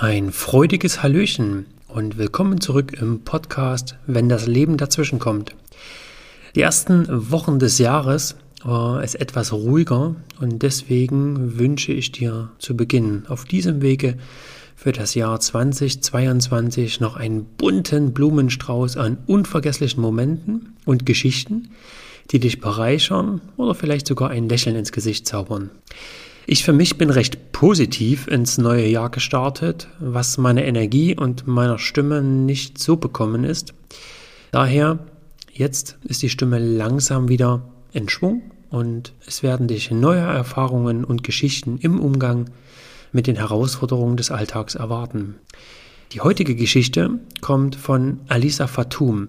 Ein freudiges Hallöchen und willkommen zurück im Podcast, wenn das Leben dazwischen kommt. Die ersten Wochen des Jahres war es etwas ruhiger und deswegen wünsche ich dir zu Beginn auf diesem Wege für das Jahr 2022 noch einen bunten Blumenstrauß an unvergesslichen Momenten und Geschichten, die dich bereichern oder vielleicht sogar ein Lächeln ins Gesicht zaubern. Ich für mich bin recht positiv ins neue Jahr gestartet, was meiner Energie und meiner Stimme nicht so bekommen ist. Daher, jetzt ist die Stimme langsam wieder in Schwung und es werden dich neue Erfahrungen und Geschichten im Umgang mit den Herausforderungen des Alltags erwarten. Die heutige Geschichte kommt von Alisa Fatum.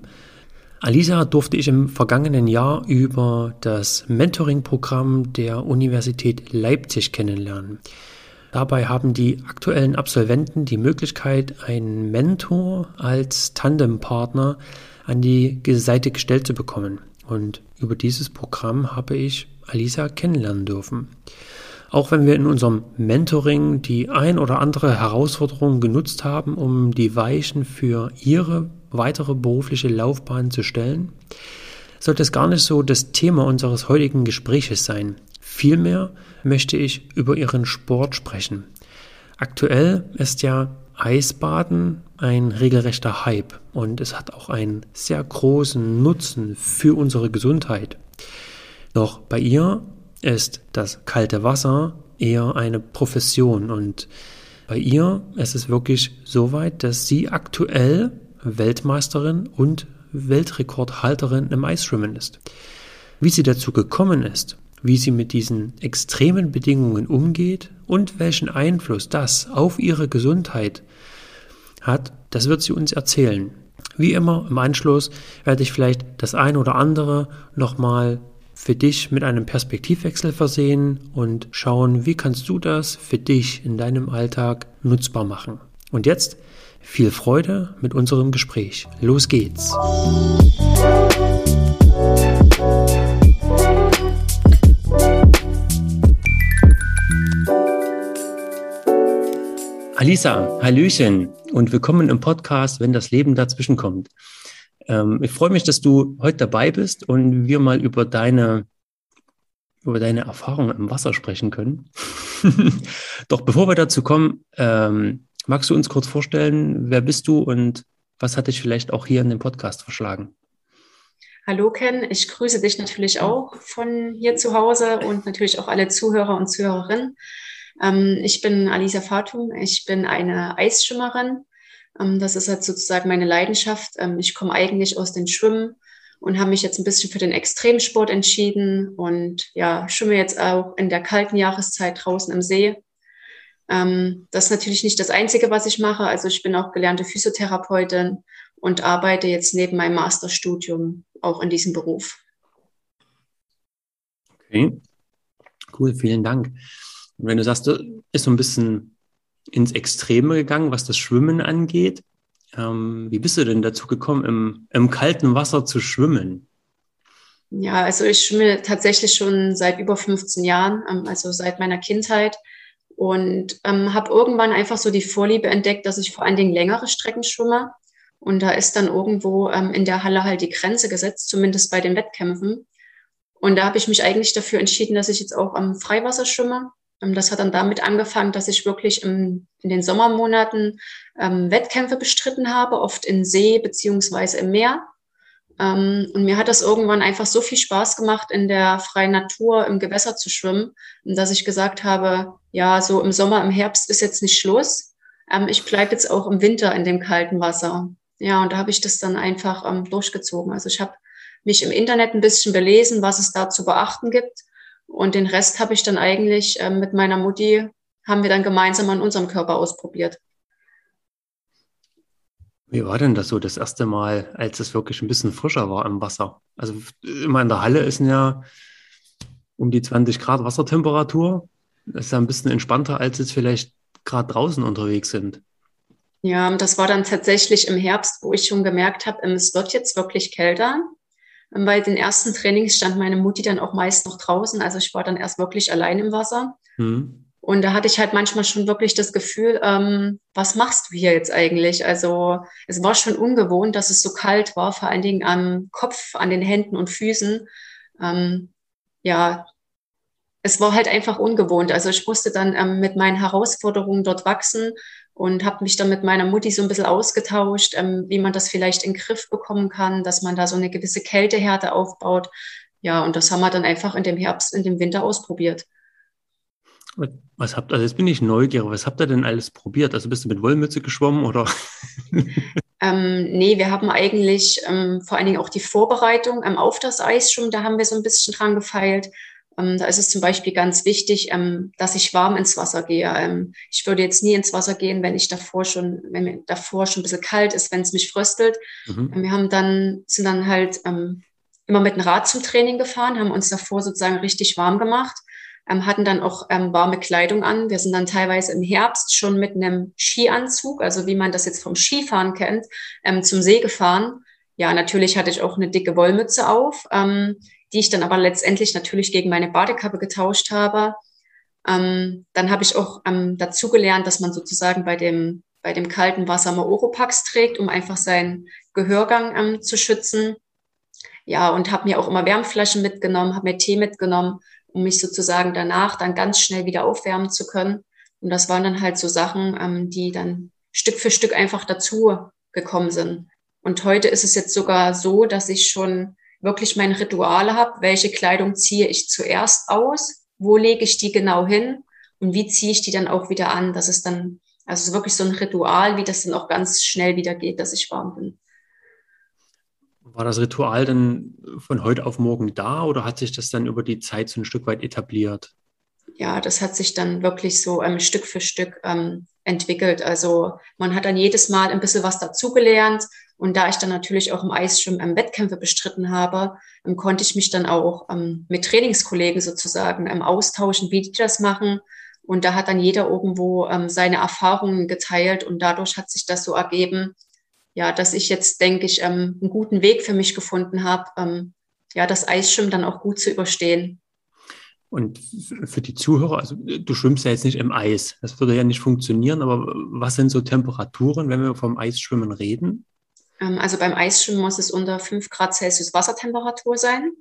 Alisa durfte ich im vergangenen Jahr über das Mentoring-Programm der Universität Leipzig kennenlernen. Dabei haben die aktuellen Absolventen die Möglichkeit, einen Mentor als Tandempartner an die Seite gestellt zu bekommen. Und über dieses Programm habe ich Alisa kennenlernen dürfen. Auch wenn wir in unserem Mentoring die ein oder andere Herausforderung genutzt haben, um die Weichen für ihre weitere berufliche Laufbahn zu stellen, sollte es gar nicht so das Thema unseres heutigen Gespräches sein. Vielmehr möchte ich über ihren Sport sprechen. Aktuell ist ja Eisbaden ein regelrechter Hype und es hat auch einen sehr großen Nutzen für unsere Gesundheit. Doch bei ihr ist das kalte Wasser eher eine Profession und bei ihr ist es wirklich so weit, dass sie aktuell Weltmeisterin und Weltrekordhalterin im Eisschwimmen ist. Wie sie dazu gekommen ist, wie sie mit diesen extremen Bedingungen umgeht und welchen Einfluss das auf ihre Gesundheit hat, das wird sie uns erzählen. Wie immer im Anschluss werde ich vielleicht das ein oder andere nochmal für dich mit einem Perspektivwechsel versehen und schauen, wie kannst du das für dich in deinem Alltag nutzbar machen. Und jetzt viel Freude mit unserem Gespräch. Los geht's! Alisa, Hallöchen und willkommen im Podcast, wenn das Leben dazwischen kommt. Ähm, ich freue mich, dass du heute dabei bist und wir mal über deine, über deine Erfahrungen im Wasser sprechen können. Doch bevor wir dazu kommen, ähm, Magst du uns kurz vorstellen, wer bist du und was hat dich vielleicht auch hier in den Podcast verschlagen? Hallo Ken, ich grüße dich natürlich auch von hier zu Hause und natürlich auch alle Zuhörer und Zuhörerinnen. Ähm, ich bin Alisa Fatum, ich bin eine Eisschwimmerin. Ähm, das ist halt sozusagen meine Leidenschaft. Ähm, ich komme eigentlich aus den Schwimmen und habe mich jetzt ein bisschen für den Extremsport entschieden und ja, schwimme jetzt auch in der kalten Jahreszeit draußen im See ähm, das ist natürlich nicht das Einzige, was ich mache. Also ich bin auch gelernte Physiotherapeutin und arbeite jetzt neben meinem Masterstudium auch in diesem Beruf. Okay, cool, vielen Dank. Und wenn du sagst, du bist so ein bisschen ins Extreme gegangen, was das Schwimmen angeht, ähm, wie bist du denn dazu gekommen, im, im kalten Wasser zu schwimmen? Ja, also ich schwimme tatsächlich schon seit über 15 Jahren, ähm, also seit meiner Kindheit und ähm, habe irgendwann einfach so die Vorliebe entdeckt, dass ich vor allen Dingen längere Strecken schwimme. Und da ist dann irgendwo ähm, in der Halle halt die Grenze gesetzt, zumindest bei den Wettkämpfen. Und da habe ich mich eigentlich dafür entschieden, dass ich jetzt auch am Freiwasser schwimme. Ähm, das hat dann damit angefangen, dass ich wirklich im, in den Sommermonaten ähm, Wettkämpfe bestritten habe, oft in See beziehungsweise im Meer. Ähm, und mir hat das irgendwann einfach so viel Spaß gemacht, in der freien Natur im Gewässer zu schwimmen, dass ich gesagt habe, ja, so im Sommer, im Herbst ist jetzt nicht Schluss. Ähm, ich bleibe jetzt auch im Winter in dem kalten Wasser. Ja, und da habe ich das dann einfach ähm, durchgezogen. Also ich habe mich im Internet ein bisschen belesen, was es da zu beachten gibt. Und den Rest habe ich dann eigentlich mit meiner Mutti, haben wir dann gemeinsam an unserem Körper ausprobiert. Wie war denn das so das erste Mal, als es wirklich ein bisschen frischer war im Wasser? Also immer in der Halle ist ja um die 20 Grad Wassertemperatur. Das ist ja ein bisschen entspannter, als es vielleicht gerade draußen unterwegs sind. Ja, das war dann tatsächlich im Herbst, wo ich schon gemerkt habe, ähm, es wird jetzt wirklich kälter. Ähm, bei den ersten Trainings stand meine Mutti dann auch meist noch draußen. Also ich war dann erst wirklich allein im Wasser. Hm. Und da hatte ich halt manchmal schon wirklich das Gefühl, ähm, was machst du hier jetzt eigentlich? Also es war schon ungewohnt, dass es so kalt war, vor allen Dingen am Kopf, an den Händen und Füßen. Ähm, ja, es war halt einfach ungewohnt. Also ich musste dann ähm, mit meinen Herausforderungen dort wachsen und habe mich dann mit meiner Mutti so ein bisschen ausgetauscht, ähm, wie man das vielleicht in den Griff bekommen kann, dass man da so eine gewisse Kältehärte aufbaut. Ja, und das haben wir dann einfach in dem Herbst, in dem Winter ausprobiert. Was habt, also jetzt bin ich neugierig, was habt ihr denn alles probiert? Also bist du mit Wollmütze geschwommen oder? ähm, nee, wir haben eigentlich ähm, vor allen Dingen auch die Vorbereitung ähm, auf das Eis schon, da haben wir so ein bisschen dran gefeilt. Ähm, da ist es zum Beispiel ganz wichtig, ähm, dass ich warm ins Wasser gehe. Ähm, ich würde jetzt nie ins Wasser gehen, wenn ich davor schon, wenn mir davor schon ein bisschen kalt ist, wenn es mich fröstelt. Mhm. wir haben dann, sind dann halt immer mit dem Rad zum Training gefahren, haben uns davor sozusagen richtig warm gemacht, hatten dann auch warme Kleidung an. Wir sind dann teilweise im Herbst schon mit einem Skianzug, also wie man das jetzt vom Skifahren kennt, zum See gefahren. Ja, natürlich hatte ich auch eine dicke Wollmütze auf die ich dann aber letztendlich natürlich gegen meine Badekappe getauscht habe. Ähm, dann habe ich auch ähm, dazu gelernt, dass man sozusagen bei dem, bei dem kalten Wasser mal Oropax trägt, um einfach seinen Gehörgang ähm, zu schützen. Ja, und habe mir auch immer Wärmflaschen mitgenommen, habe mir Tee mitgenommen, um mich sozusagen danach dann ganz schnell wieder aufwärmen zu können. Und das waren dann halt so Sachen, ähm, die dann Stück für Stück einfach dazu gekommen sind. Und heute ist es jetzt sogar so, dass ich schon wirklich mein Ritual habe, welche Kleidung ziehe ich zuerst aus, wo lege ich die genau hin und wie ziehe ich die dann auch wieder an. Das ist dann, also wirklich so ein Ritual, wie das dann auch ganz schnell wieder geht, dass ich warm bin. War das Ritual dann von heute auf morgen da oder hat sich das dann über die Zeit so ein Stück weit etabliert? Ja, das hat sich dann wirklich so ähm, Stück für Stück ähm, entwickelt. Also man hat dann jedes Mal ein bisschen was dazugelernt und da ich dann natürlich auch im Eisschwimmen ähm, Wettkämpfe bestritten habe, ähm, konnte ich mich dann auch ähm, mit Trainingskollegen sozusagen ähm, austauschen, wie die das machen. Und da hat dann jeder irgendwo ähm, seine Erfahrungen geteilt und dadurch hat sich das so ergeben, ja, dass ich jetzt, denke ich, ähm, einen guten Weg für mich gefunden habe, ähm, ja, das Eisschwimmen dann auch gut zu überstehen. Und für die Zuhörer, also du schwimmst ja jetzt nicht im Eis, das würde ja nicht funktionieren, aber was sind so Temperaturen, wenn wir vom Eisschwimmen reden? Ähm, also beim Eisschwimmen muss es unter 5 Grad Celsius Wassertemperatur sein.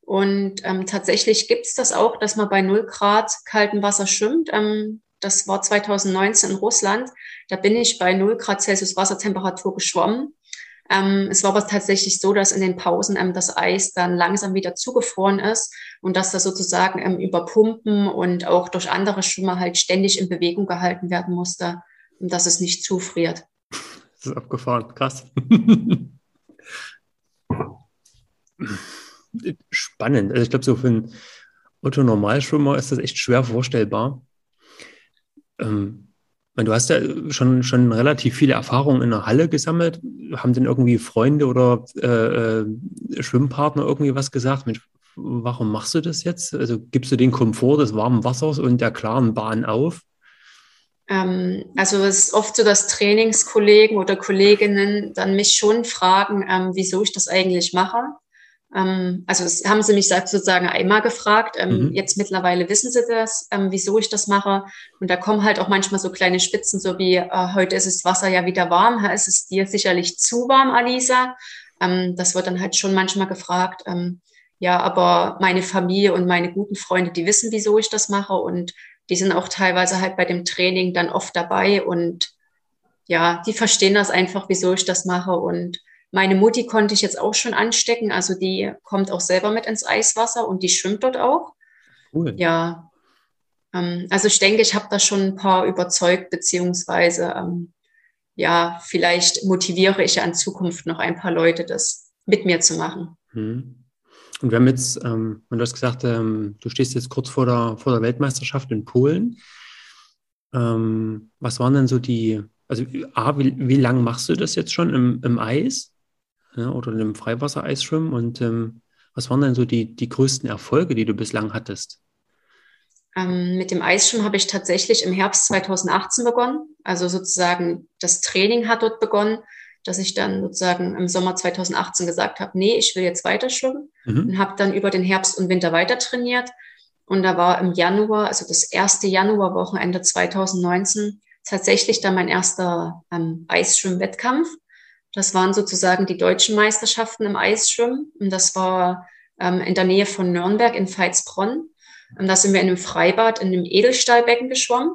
Und ähm, tatsächlich gibt es das auch, dass man bei 0 Grad kaltem Wasser schwimmt. Ähm, das war 2019 in Russland. Da bin ich bei 0 Grad Celsius Wassertemperatur geschwommen. Ähm, es war aber tatsächlich so, dass in den Pausen ähm, das Eis dann langsam wieder zugefroren ist und dass das sozusagen ähm, über Pumpen und auch durch andere Schwimmer halt ständig in Bewegung gehalten werden musste, dass es nicht zufriert. Das ist abgefahren, krass. Spannend. Also ich glaube, so für einen Otto-Normalschwimmer ist das echt schwer vorstellbar. Ähm, du hast ja schon, schon relativ viele Erfahrungen in der Halle gesammelt. Haben denn irgendwie Freunde oder äh, äh Schwimmpartner irgendwie was gesagt? Mensch, warum machst du das jetzt? Also gibst du den Komfort des warmen Wassers und der klaren Bahn auf? Ähm, also es ist oft so, dass Trainingskollegen oder Kolleginnen dann mich schon fragen, ähm, wieso ich das eigentlich mache. Ähm, also das haben sie mich sozusagen einmal gefragt. Ähm, mhm. Jetzt mittlerweile wissen sie das, ähm, wieso ich das mache. Und da kommen halt auch manchmal so kleine Spitzen, so wie äh, heute ist das Wasser ja wieder warm. ist es dir sicherlich zu warm, Alisa? Ähm, das wird dann halt schon manchmal gefragt. ja, aber meine Familie und meine guten Freunde, die wissen, wieso ich das mache und die sind auch teilweise halt bei dem Training dann oft dabei und ja, die verstehen das einfach, wieso ich das mache. Und meine Mutti konnte ich jetzt auch schon anstecken. Also die kommt auch selber mit ins Eiswasser und die schwimmt dort auch. Cool. Ja. Ähm, also ich denke, ich habe da schon ein paar überzeugt, beziehungsweise ähm, ja, vielleicht motiviere ich ja in Zukunft noch ein paar Leute, das mit mir zu machen. Hm. Und wir haben jetzt, ähm, du hast gesagt, ähm, du stehst jetzt kurz vor der, vor der Weltmeisterschaft in Polen. Ähm, was waren denn so die, also A, wie, wie lange machst du das jetzt schon im, im Eis ja, oder im Freiwassereisschwimmen? Und ähm, was waren denn so die, die größten Erfolge, die du bislang hattest? Ähm, mit dem Eisschwimmen habe ich tatsächlich im Herbst 2018 begonnen. Also sozusagen das Training hat dort begonnen dass ich dann sozusagen im Sommer 2018 gesagt habe, nee, ich will jetzt weiter schwimmen mhm. und habe dann über den Herbst und Winter weiter trainiert. Und da war im Januar, also das erste Januarwochenende 2019, tatsächlich dann mein erster ähm, Eisschwimmwettkampf. Das waren sozusagen die deutschen Meisterschaften im Eisschwimmen. Und das war ähm, in der Nähe von Nürnberg in Veitsbronn. Und da sind wir in einem Freibad, in einem Edelstahlbecken geschwommen.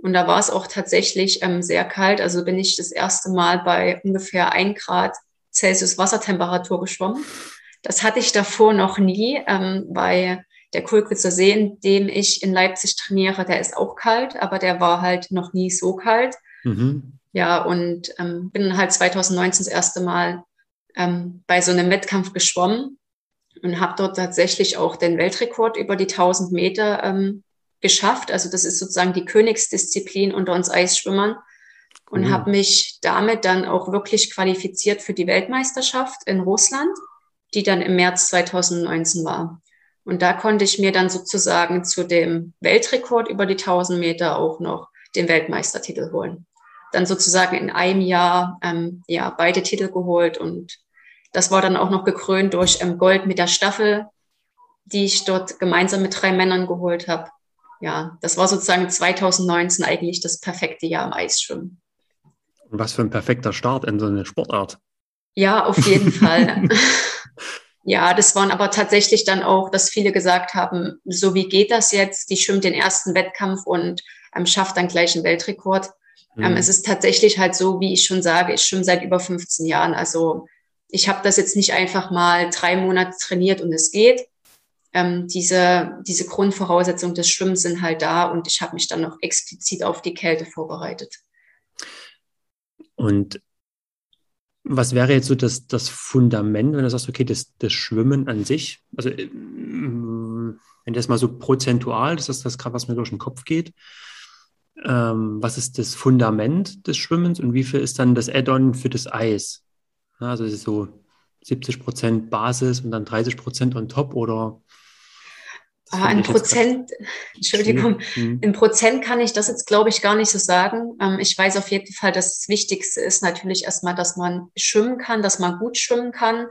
Und da war es auch tatsächlich ähm, sehr kalt. Also bin ich das erste Mal bei ungefähr ein Grad Celsius Wassertemperatur geschwommen. Das hatte ich davor noch nie, ähm, weil der Kulkwitzer See, in dem ich in Leipzig trainiere, der ist auch kalt, aber der war halt noch nie so kalt. Mhm. Ja, und ähm, bin halt 2019 das erste Mal ähm, bei so einem Wettkampf geschwommen und habe dort tatsächlich auch den Weltrekord über die 1000 Meter ähm, geschafft. Also das ist sozusagen die Königsdisziplin unter uns Eisschwimmern und mhm. habe mich damit dann auch wirklich qualifiziert für die Weltmeisterschaft in Russland, die dann im März 2019 war. Und da konnte ich mir dann sozusagen zu dem Weltrekord über die 1000 Meter auch noch den Weltmeistertitel holen. Dann sozusagen in einem Jahr ähm, ja beide Titel geholt und das war dann auch noch gekrönt durch ähm, Gold mit der Staffel, die ich dort gemeinsam mit drei Männern geholt habe. Ja, das war sozusagen 2019 eigentlich das perfekte Jahr im Eisschwimmen. Was für ein perfekter Start in so eine Sportart. Ja, auf jeden Fall. Ja, das waren aber tatsächlich dann auch, dass viele gesagt haben, so wie geht das jetzt? Die schwimmt den ersten Wettkampf und ähm, schafft dann gleich einen Weltrekord. Mhm. Ähm, es ist tatsächlich halt so, wie ich schon sage, ich schwimme seit über 15 Jahren. Also ich habe das jetzt nicht einfach mal drei Monate trainiert und es geht. Ähm, diese, diese Grundvoraussetzungen des Schwimmens sind halt da und ich habe mich dann noch explizit auf die Kälte vorbereitet. Und was wäre jetzt so das, das Fundament, wenn du sagst, okay, das, das Schwimmen an sich, also äh, wenn das mal so prozentual, das ist das gerade, was mir durch den Kopf geht, ähm, was ist das Fundament des Schwimmens und wie viel ist dann das Add-on für das Eis? Also ist es so 70 Prozent Basis und dann 30 Prozent on top oder Ah, in Prozent, Entschuldigung, mhm. in Prozent kann ich das jetzt, glaube ich, gar nicht so sagen. Ähm, ich weiß auf jeden Fall, dass das Wichtigste ist natürlich erstmal, dass man schwimmen kann, dass man gut schwimmen kann,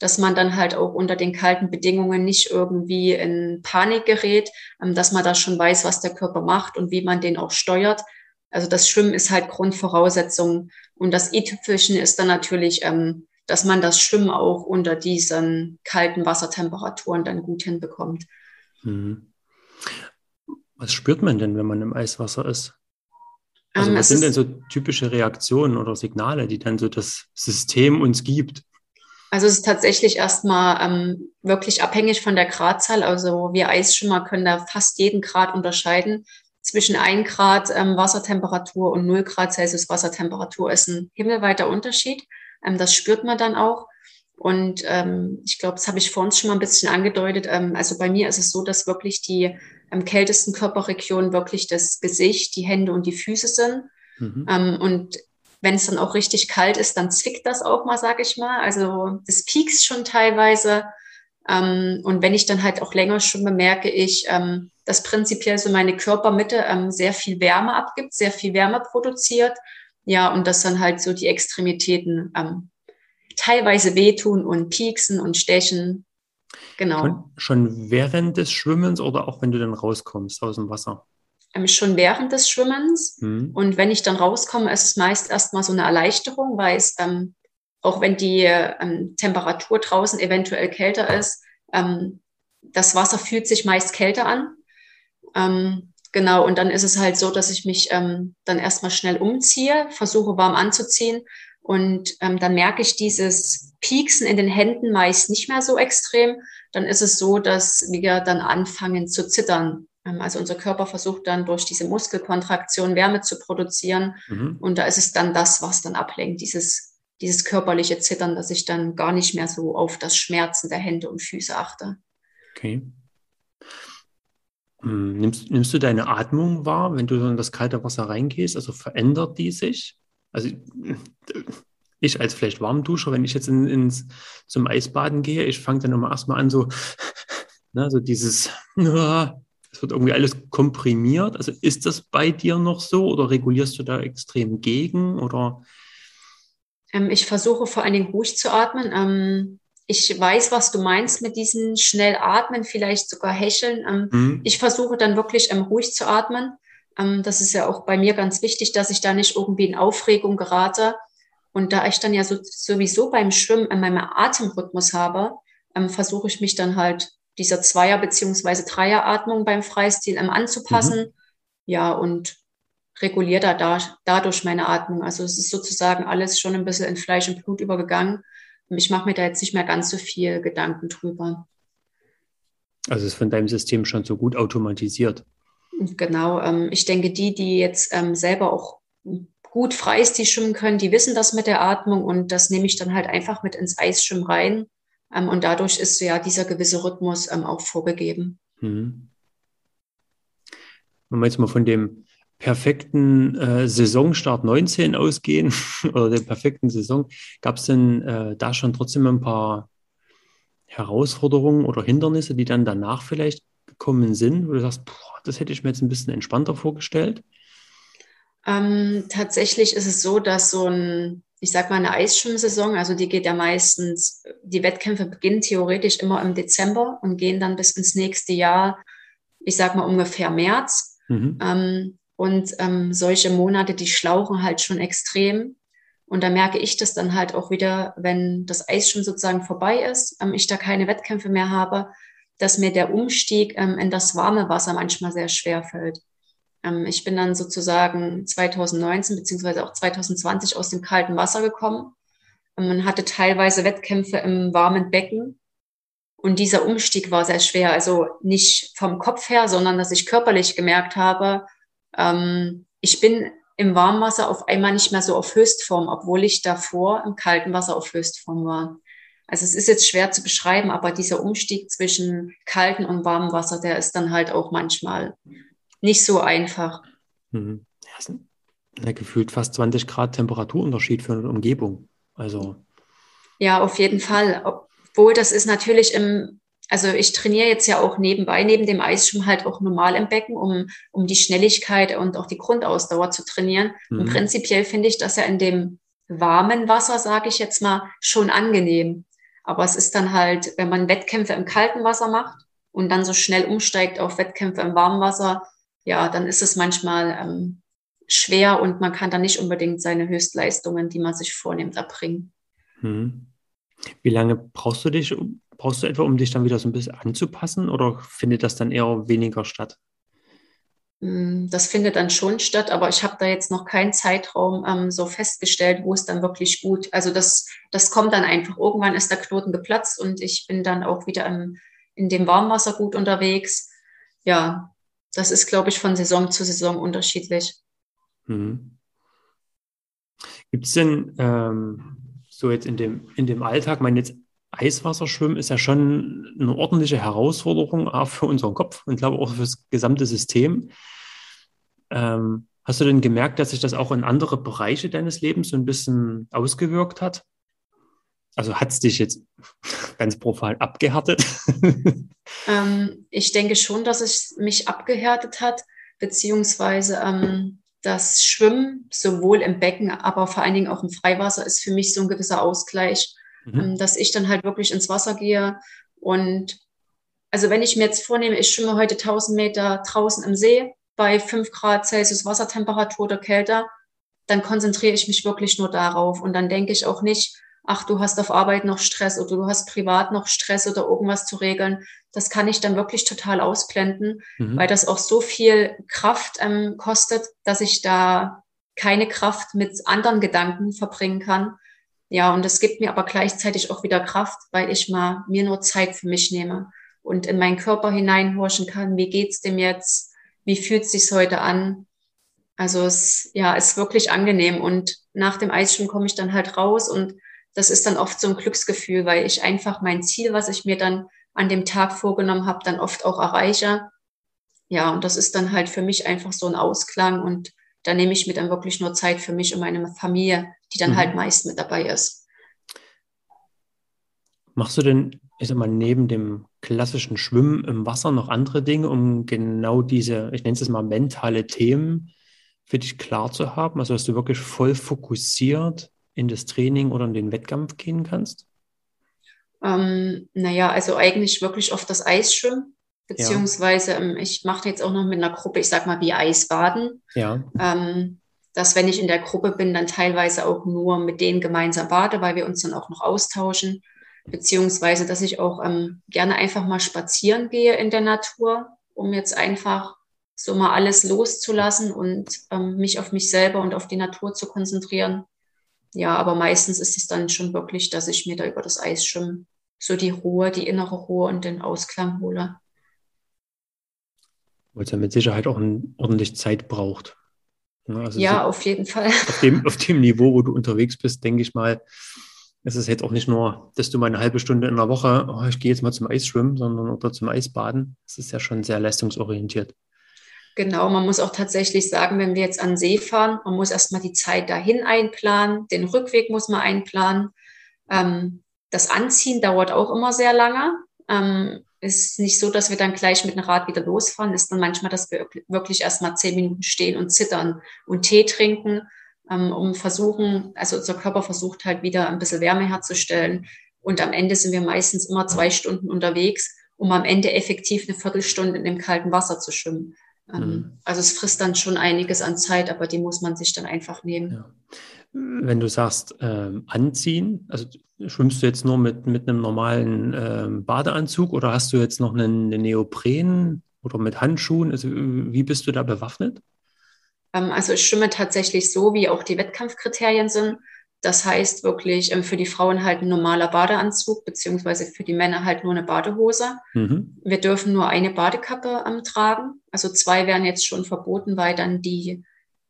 dass man dann halt auch unter den kalten Bedingungen nicht irgendwie in Panik gerät, ähm, dass man da schon weiß, was der Körper macht und wie man den auch steuert. Also das Schwimmen ist halt Grundvoraussetzung. Und das i-Tüpfelchen ist dann natürlich, ähm, dass man das Schwimmen auch unter diesen kalten Wassertemperaturen dann gut hinbekommt. Mhm. Was spürt man denn, wenn man im Eiswasser ist? Also ähm, was sind denn so typische Reaktionen oder Signale, die dann so das System uns gibt? Also es ist tatsächlich erstmal ähm, wirklich abhängig von der Gradzahl. Also wir Eisschwimmer können da fast jeden Grad unterscheiden. Zwischen 1 Grad ähm, Wassertemperatur und 0 Grad Celsius Wassertemperatur ist ein himmelweiter Unterschied. Ähm, das spürt man dann auch. Und ähm, ich glaube, das habe ich vor uns schon mal ein bisschen angedeutet. Ähm, also bei mir ist es so, dass wirklich die am kältesten Körperregionen wirklich das Gesicht, die Hände und die Füße sind. Mhm. Ähm, und wenn es dann auch richtig kalt ist, dann zwickt das auch mal, sage ich mal. Also das piekst schon teilweise. Ähm, und wenn ich dann halt auch länger schwimme, merke ich, ähm, dass prinzipiell so meine Körpermitte ähm, sehr viel Wärme abgibt, sehr viel Wärme produziert. Ja, und dass dann halt so die Extremitäten ähm, teilweise wehtun und pieksen und stechen. Genau. Schon, schon, während des Schwimmens oder auch wenn du dann rauskommst aus dem Wasser? Ähm, schon während des Schwimmens. Mhm. Und wenn ich dann rauskomme, ist es meist erstmal so eine Erleichterung, weil es, ähm, auch wenn die ähm, Temperatur draußen eventuell kälter ist, ähm, das Wasser fühlt sich meist kälter an. Genau, und dann ist es halt so, dass ich mich ähm, dann erstmal schnell umziehe, versuche warm anzuziehen und ähm, dann merke ich dieses Pieksen in den Händen meist nicht mehr so extrem. Dann ist es so, dass wir dann anfangen zu zittern. Ähm, also unser Körper versucht dann durch diese Muskelkontraktion Wärme zu produzieren. Mhm. Und da ist es dann das, was dann ablenkt, dieses, dieses körperliche Zittern, dass ich dann gar nicht mehr so auf das Schmerzen der Hände und Füße achte. Okay. Hm, nimmst, nimmst du deine Atmung wahr, wenn du in das kalte Wasser reingehst? Also verändert die sich? Also ich als vielleicht Warmduscher, wenn ich jetzt in, ins, zum Eisbaden gehe, ich fange dann immer erstmal an, so, ne, so dieses, es wird irgendwie alles komprimiert. Also ist das bei dir noch so oder regulierst du da extrem gegen oder? Ähm, ich versuche vor allen Dingen ruhig zu atmen. Ähm, ich weiß, was du meinst mit diesem schnell atmen, vielleicht sogar hecheln. Ähm, mhm. Ich versuche dann wirklich ähm, ruhig zu atmen. Ähm, das ist ja auch bei mir ganz wichtig, dass ich da nicht irgendwie in Aufregung gerate. Und da ich dann ja so, sowieso beim Schwimmen in meinem Atemrhythmus habe, ähm, versuche ich mich dann halt dieser Zweier- beziehungsweise Dreieratmung beim Freistil ähm, anzupassen. Mhm. Ja, und reguliere da, da dadurch meine Atmung. Also es ist sozusagen alles schon ein bisschen in Fleisch und Blut übergegangen. Ich mache mir da jetzt nicht mehr ganz so viel Gedanken drüber. Also ist von deinem System schon so gut automatisiert. Genau. Ähm, ich denke, die, die jetzt ähm, selber auch gut Freistil schwimmen können, die wissen das mit der Atmung und das nehme ich dann halt einfach mit ins Eisschwimmen rein. Ähm, und dadurch ist ja dieser gewisse Rhythmus ähm, auch vorgegeben. Mhm. Wenn wir jetzt mal von dem perfekten äh, Saisonstart 19 ausgehen oder der perfekten Saison, gab es denn äh, da schon trotzdem ein paar Herausforderungen oder Hindernisse, die dann danach vielleicht gekommen sind, wo du sagst, boah, das hätte ich mir jetzt ein bisschen entspannter vorgestellt? Ähm, tatsächlich ist es so, dass so ein ich sag mal, eine Eisschwimmsaison, also die geht ja meistens, die Wettkämpfe beginnen theoretisch immer im Dezember und gehen dann bis ins nächste Jahr, ich sag mal ungefähr März. Mhm. Ähm, und ähm, solche Monate, die schlauchen halt schon extrem. Und da merke ich das dann halt auch wieder, wenn das Eis schon sozusagen vorbei ist, ähm, ich da keine Wettkämpfe mehr habe, dass mir der Umstieg ähm, in das warme Wasser manchmal sehr schwer fällt. Ähm, ich bin dann sozusagen 2019 beziehungsweise auch 2020 aus dem kalten Wasser gekommen. Man hatte teilweise Wettkämpfe im warmen Becken. Und dieser Umstieg war sehr schwer. Also nicht vom Kopf her, sondern dass ich körperlich gemerkt habe, ähm, ich bin im Warmwasser auf einmal nicht mehr so auf Höchstform, obwohl ich davor im kalten Wasser auf Höchstform war. Also es ist jetzt schwer zu beschreiben, aber dieser Umstieg zwischen kaltem und warmem Wasser, der ist dann halt auch manchmal nicht so einfach. Mhm. Ja, ist ja, gefühlt fast 20 Grad Temperaturunterschied für eine Umgebung. Also. Ja, auf jeden Fall. Obwohl das ist natürlich im, also ich trainiere jetzt ja auch nebenbei, neben dem Eisschwimmen halt auch normal im Becken, um, um die Schnelligkeit und auch die Grundausdauer zu trainieren. Mhm. Und prinzipiell finde ich das ja in dem warmen Wasser, sage ich jetzt mal, schon angenehm. Aber es ist dann halt, wenn man Wettkämpfe im kalten Wasser macht und dann so schnell umsteigt auf Wettkämpfe im warmen Wasser, ja, dann ist es manchmal ähm, schwer und man kann dann nicht unbedingt seine Höchstleistungen, die man sich vornimmt, erbringen. Hm. Wie lange brauchst du dich, brauchst du etwa, um dich dann wieder so ein bisschen anzupassen oder findet das dann eher weniger statt? Hm, das findet dann schon statt, aber ich habe da jetzt noch keinen Zeitraum ähm, so festgestellt, wo es dann wirklich gut. Also das, das kommt dann einfach. Irgendwann ist der Knoten geplatzt und ich bin dann auch wieder im, in dem Warmwasser gut unterwegs. Ja, das ist, glaube ich, von Saison zu Saison unterschiedlich. Mhm. Gibt es denn ähm, so jetzt in dem, in dem Alltag, mein jetzt Eiswasserschwimmen ist ja schon eine ordentliche Herausforderung auch für unseren Kopf und glaube auch für das gesamte System. Ähm, hast du denn gemerkt, dass sich das auch in andere Bereiche deines Lebens so ein bisschen ausgewirkt hat? Also hat es dich jetzt ganz profan abgehärtet? Ähm, ich denke schon, dass es mich abgehärtet hat, beziehungsweise ähm, das Schwimmen sowohl im Becken, aber vor allen Dingen auch im Freiwasser ist für mich so ein gewisser Ausgleich, mhm. ähm, dass ich dann halt wirklich ins Wasser gehe und also wenn ich mir jetzt vornehme, ich schwimme heute 1000 Meter draußen im See bei 5 Grad Celsius Wassertemperatur oder kälter, dann konzentriere ich mich wirklich nur darauf und dann denke ich auch nicht, ach, du hast auf Arbeit noch Stress oder du hast privat noch Stress oder irgendwas zu regeln. Das kann ich dann wirklich total ausblenden, mhm. weil das auch so viel Kraft ähm, kostet, dass ich da keine Kraft mit anderen Gedanken verbringen kann. Ja, und es gibt mir aber gleichzeitig auch wieder Kraft, weil ich mal mir nur Zeit für mich nehme und in meinen Körper hineinhorchen kann. Wie geht's dem jetzt? Wie fühlt es sich heute an? Also es, ja, ist wirklich angenehm. Und nach dem Eisschwimmen komme ich dann halt raus und das ist dann oft so ein Glücksgefühl, weil ich einfach mein Ziel, was ich mir dann an dem Tag vorgenommen habe, dann oft auch erreiche. Ja, und das ist dann halt für mich einfach so ein Ausklang und da nehme ich mir dann wirklich nur Zeit für mich und meine Familie, die dann mhm. halt meist mit dabei ist. Machst du denn, ich sag mal, neben dem klassischen Schwimmen im Wasser noch andere Dinge, um genau diese, ich nenne es mal mentale Themen für dich klar zu haben? Also, dass du wirklich voll fokussiert in das Training oder in den Wettkampf gehen kannst? Ähm, naja, also eigentlich wirklich auf das Eis schwimmen. Beziehungsweise, ja. ähm, ich mache jetzt auch noch mit einer Gruppe, ich sag mal, wie Eisbaden. Ja. Ähm, dass wenn ich in der Gruppe bin, dann teilweise auch nur mit denen gemeinsam bade, weil wir uns dann auch noch austauschen. Beziehungsweise, dass ich auch ähm, gerne einfach mal spazieren gehe in der Natur, um jetzt einfach so mal alles loszulassen und ähm, mich auf mich selber und auf die Natur zu konzentrieren. Ja, aber meistens ist es dann schon wirklich, dass ich mir da über das Eis schwimme, so die Ruhe, die innere Ruhe und den Ausklang hole. Weil es ja mit Sicherheit auch ein, ordentlich Zeit braucht. Ja, also ja so auf jeden Fall. Auf dem, auf dem Niveau, wo du unterwegs bist, denke ich mal, ist es jetzt auch nicht nur, dass du mal eine halbe Stunde in der Woche, oh, ich gehe jetzt mal zum Eisschwimmen, sondern oder zum Eisbaden. Es ist ja schon sehr leistungsorientiert. Genau, man muss auch tatsächlich sagen, wenn wir jetzt an See fahren, man muss erstmal die Zeit dahin einplanen, den Rückweg muss man einplanen. Ähm, das Anziehen dauert auch immer sehr lange. Ähm, ist nicht so, dass wir dann gleich mit dem Rad wieder losfahren. Ist dann manchmal, dass wir wirklich erstmal zehn Minuten stehen und zittern und Tee trinken, ähm, um versuchen, also unser Körper versucht halt wieder ein bisschen Wärme herzustellen. Und am Ende sind wir meistens immer zwei Stunden unterwegs, um am Ende effektiv eine Viertelstunde in dem kalten Wasser zu schwimmen. Ähm, mhm. Also es frisst dann schon einiges an Zeit, aber die muss man sich dann einfach nehmen. Ja. Wenn du sagst, ähm, anziehen, also schwimmst du jetzt nur mit, mit einem normalen ähm, Badeanzug oder hast du jetzt noch einen, einen Neopren oder mit Handschuhen? Also, wie bist du da bewaffnet? Ähm, also ich schwimme tatsächlich so, wie auch die Wettkampfkriterien sind. Das heißt wirklich ähm, für die Frauen halt ein normaler Badeanzug, beziehungsweise für die Männer halt nur eine Badehose. Mhm. Wir dürfen nur eine Badekappe ähm, tragen. Also zwei werden jetzt schon verboten, weil dann die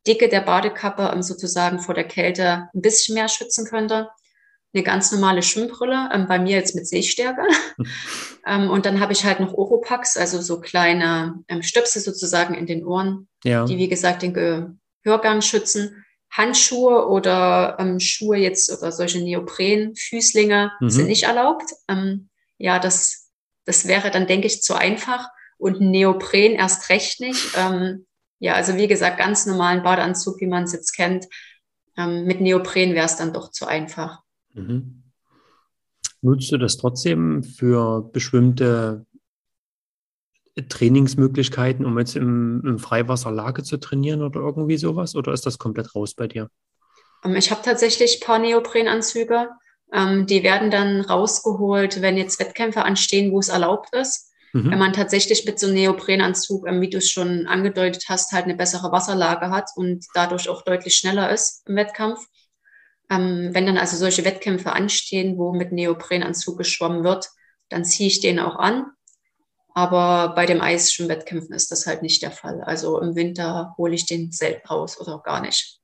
Dicke der Badekappe ähm, sozusagen vor der Kälte ein bisschen mehr schützen könnte. Eine ganz normale Schwimmbrille, ähm, bei mir jetzt mit Sehstärke. ähm, und dann habe ich halt noch Oropax, also so kleine ähm, Stöpsel sozusagen in den Ohren, ja. die wie gesagt den Gehörgang schützen. Handschuhe oder ähm, Schuhe jetzt oder solche Neopren-Füßlinge mhm. sind nicht erlaubt. Ähm, ja, das, das wäre dann, denke ich, zu einfach. Und Neopren erst recht nicht. Ähm, ja, also wie gesagt, ganz normalen Badeanzug, wie man es jetzt kennt. Ähm, mit Neopren wäre es dann doch zu einfach. Mhm. Nutzt du das trotzdem für bestimmte Trainingsmöglichkeiten, um jetzt im, im Freiwasser Lage zu trainieren oder irgendwie sowas? Oder ist das komplett raus bei dir? Ähm, ich habe tatsächlich ein paar Neoprenanzüge. Ähm, die werden dann rausgeholt, wenn jetzt Wettkämpfe anstehen, wo es erlaubt ist. Mhm. Wenn man tatsächlich mit so einem Neoprenanzug, ähm, wie du es schon angedeutet hast, halt eine bessere Wasserlage hat und dadurch auch deutlich schneller ist im Wettkampf. Ähm, wenn dann also solche Wettkämpfe anstehen, wo mit Neoprenanzug geschwommen wird, dann ziehe ich den auch an. Aber bei dem Eisschwimmwettkämpfen ist das halt nicht der Fall. Also im Winter hole ich den selten raus oder auch gar nicht.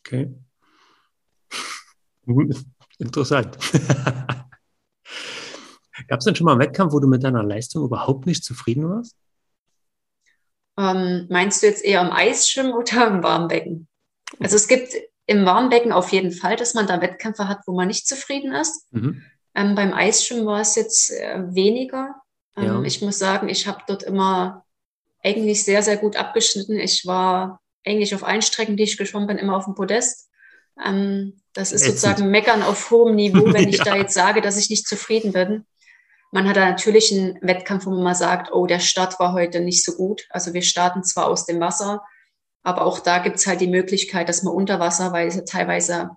Okay. Interessant. Gab es denn schon mal einen Wettkampf, wo du mit deiner Leistung überhaupt nicht zufrieden warst? Ähm, meinst du jetzt eher im Eisschwimmen oder im Warmbecken? Also es gibt im Warmbecken auf jeden Fall, dass man da Wettkämpfe hat, wo man nicht zufrieden ist. Mhm. Ähm, beim Eisschwimmen war es jetzt äh, weniger. Ähm, ja. Ich muss sagen, ich habe dort immer eigentlich sehr, sehr gut abgeschnitten. Ich war eigentlich auf allen Strecken, die ich geschwommen bin, immer auf dem Podest. Ähm, das ist Ätzend. sozusagen Meckern auf hohem Niveau, wenn ich ja. da jetzt sage, dass ich nicht zufrieden bin. Man hat da natürlich einen Wettkampf, wo man mal sagt, oh, der Start war heute nicht so gut. Also wir starten zwar aus dem Wasser, aber auch da gibt's halt die Möglichkeit, dass man unter Wasser, weil es teilweise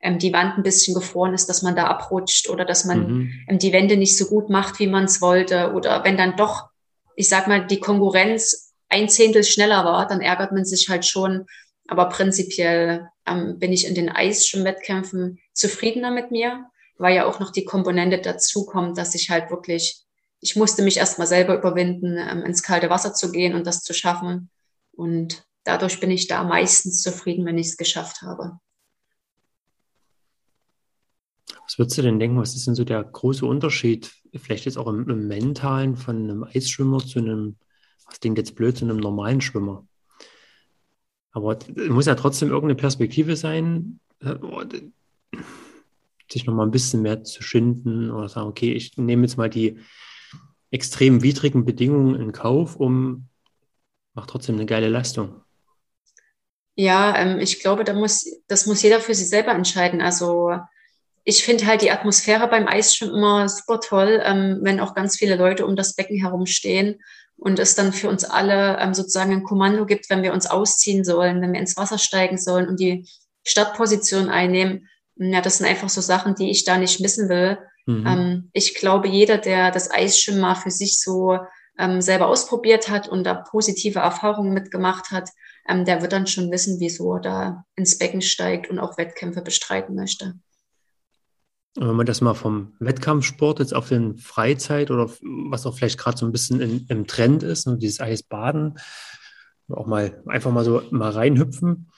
ähm, die Wand ein bisschen gefroren ist, dass man da abrutscht oder dass man mhm. ähm, die Wände nicht so gut macht, wie man es wollte. Oder wenn dann doch, ich sag mal, die Konkurrenz ein Zehntel schneller war, dann ärgert man sich halt schon. Aber prinzipiell ähm, bin ich in den Eisschwimmwettkämpfen zufriedener mit mir weil ja auch noch die Komponente dazu kommt, dass ich halt wirklich, ich musste mich erstmal selber überwinden, ähm, ins kalte Wasser zu gehen und das zu schaffen. Und dadurch bin ich da meistens zufrieden, wenn ich es geschafft habe. Was würdest du denn denken, was ist denn so der große Unterschied, vielleicht jetzt auch im, im Mentalen von einem Eisschwimmer zu einem, was klingt jetzt blöd, zu einem normalen Schwimmer? Aber es muss ja trotzdem irgendeine Perspektive sein. Sich nochmal ein bisschen mehr zu schinden oder sagen, okay, ich nehme jetzt mal die extrem widrigen Bedingungen in Kauf, um macht trotzdem eine geile Leistung. Ja, ähm, ich glaube, da muss, das muss jeder für sich selber entscheiden. Also ich finde halt die Atmosphäre beim Eisschwimmen immer super toll, ähm, wenn auch ganz viele Leute um das Becken herumstehen und es dann für uns alle ähm, sozusagen ein Kommando gibt, wenn wir uns ausziehen sollen, wenn wir ins Wasser steigen sollen und die Startposition einnehmen. Ja, das sind einfach so Sachen, die ich da nicht missen will. Mhm. Ähm, ich glaube, jeder, der das Eisschwimmen mal für sich so ähm, selber ausprobiert hat und da positive Erfahrungen mitgemacht hat, ähm, der wird dann schon wissen, wieso er da ins Becken steigt und auch Wettkämpfe bestreiten möchte. Wenn man das mal vom Wettkampfsport jetzt auf den Freizeit oder was auch vielleicht gerade so ein bisschen in, im Trend ist, und ne, dieses Eisbaden, auch mal einfach mal so mal reinhüpfen.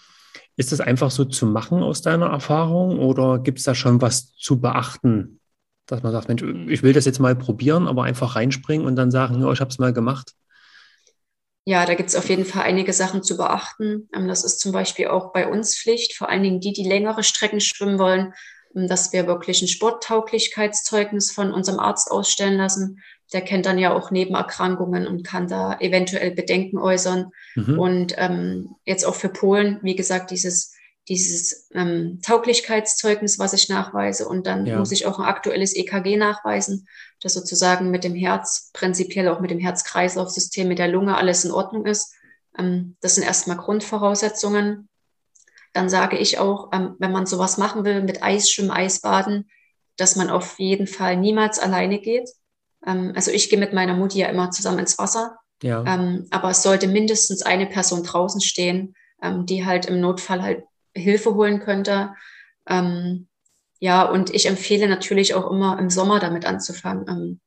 Ist das einfach so zu machen aus deiner Erfahrung oder gibt es da schon was zu beachten, dass man sagt, Mensch, ich will das jetzt mal probieren, aber einfach reinspringen und dann sagen, ja, ich habe es mal gemacht? Ja, da gibt es auf jeden Fall einige Sachen zu beachten. Ähm, das ist zum Beispiel auch bei uns Pflicht, vor allen Dingen die, die längere Strecken schwimmen wollen, ähm, dass wir wirklich ein Sporttauglichkeitszeugnis von unserem Arzt ausstellen lassen. Der kennt dann ja auch Nebenerkrankungen und kann da eventuell Bedenken äußern. Mhm. Und ähm, jetzt auch für Polen, wie gesagt, dieses, dieses ähm, Tauglichkeitszeugnis, was ich nachweise. Und dann ja. muss ich auch ein aktuelles EKG nachweisen, dass sozusagen mit dem Herz, prinzipiell auch mit dem Herz-Kreislauf-System, mit der Lunge alles in Ordnung ist. Ähm, das sind erstmal Grundvoraussetzungen dann sage ich auch, ähm, wenn man sowas machen will mit Eisschwimmen, Eisbaden, dass man auf jeden Fall niemals alleine geht. Ähm, also ich gehe mit meiner Mutti ja immer zusammen ins Wasser. Ja. Ähm, aber es sollte mindestens eine Person draußen stehen, ähm, die halt im Notfall halt Hilfe holen könnte. Ähm, ja, und ich empfehle natürlich auch immer im Sommer damit anzufangen. Ähm,